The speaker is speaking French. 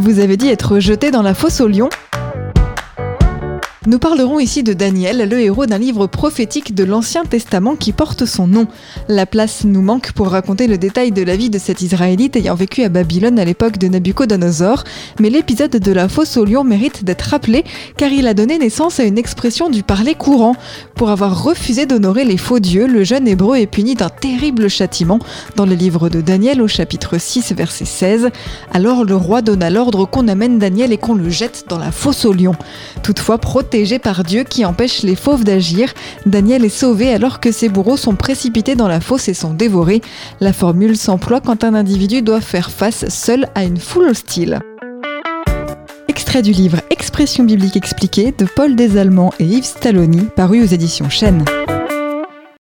Vous avez dit être jeté dans la fosse au lion nous parlerons ici de Daniel, le héros d'un livre prophétique de l'Ancien Testament qui porte son nom. La place nous manque pour raconter le détail de la vie de cet Israélite ayant vécu à Babylone à l'époque de Nabucodonosor, mais l'épisode de la fosse au lion mérite d'être rappelé car il a donné naissance à une expression du parler courant. Pour avoir refusé d'honorer les faux dieux, le jeune hébreu est puni d'un terrible châtiment dans le livre de Daniel au chapitre 6 verset 16. Alors le roi donna l'ordre qu'on amène Daniel et qu'on le jette dans la fosse au lion. Protégé par Dieu qui empêche les fauves d'agir, Daniel est sauvé alors que ses bourreaux sont précipités dans la fosse et sont dévorés. La formule s'emploie quand un individu doit faire face seul à une foule hostile. Extrait du livre Expression biblique expliquée de Paul Desallemands et Yves Stalloni, paru aux éditions Chênes.